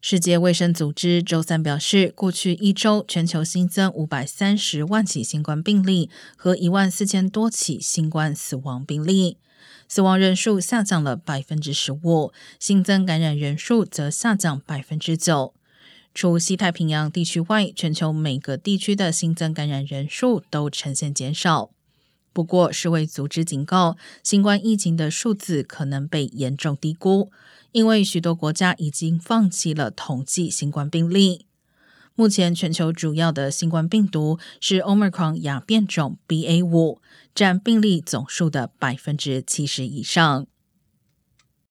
世界卫生组织周三表示，过去一周全球新增五百三十万起新冠病例和一万四千多起新冠死亡病例，死亡人数下降了百分之十五，新增感染人数则下降百分之九。除西太平洋地区外，全球每个地区的新增感染人数都呈现减少。不过，世卫组织警告，新冠疫情的数字可能被严重低估。因为许多国家已经放弃了统计新冠病例。目前全球主要的新冠病毒是 Omicron 亚变种 BA 五，占病例总数的百分之七十以上。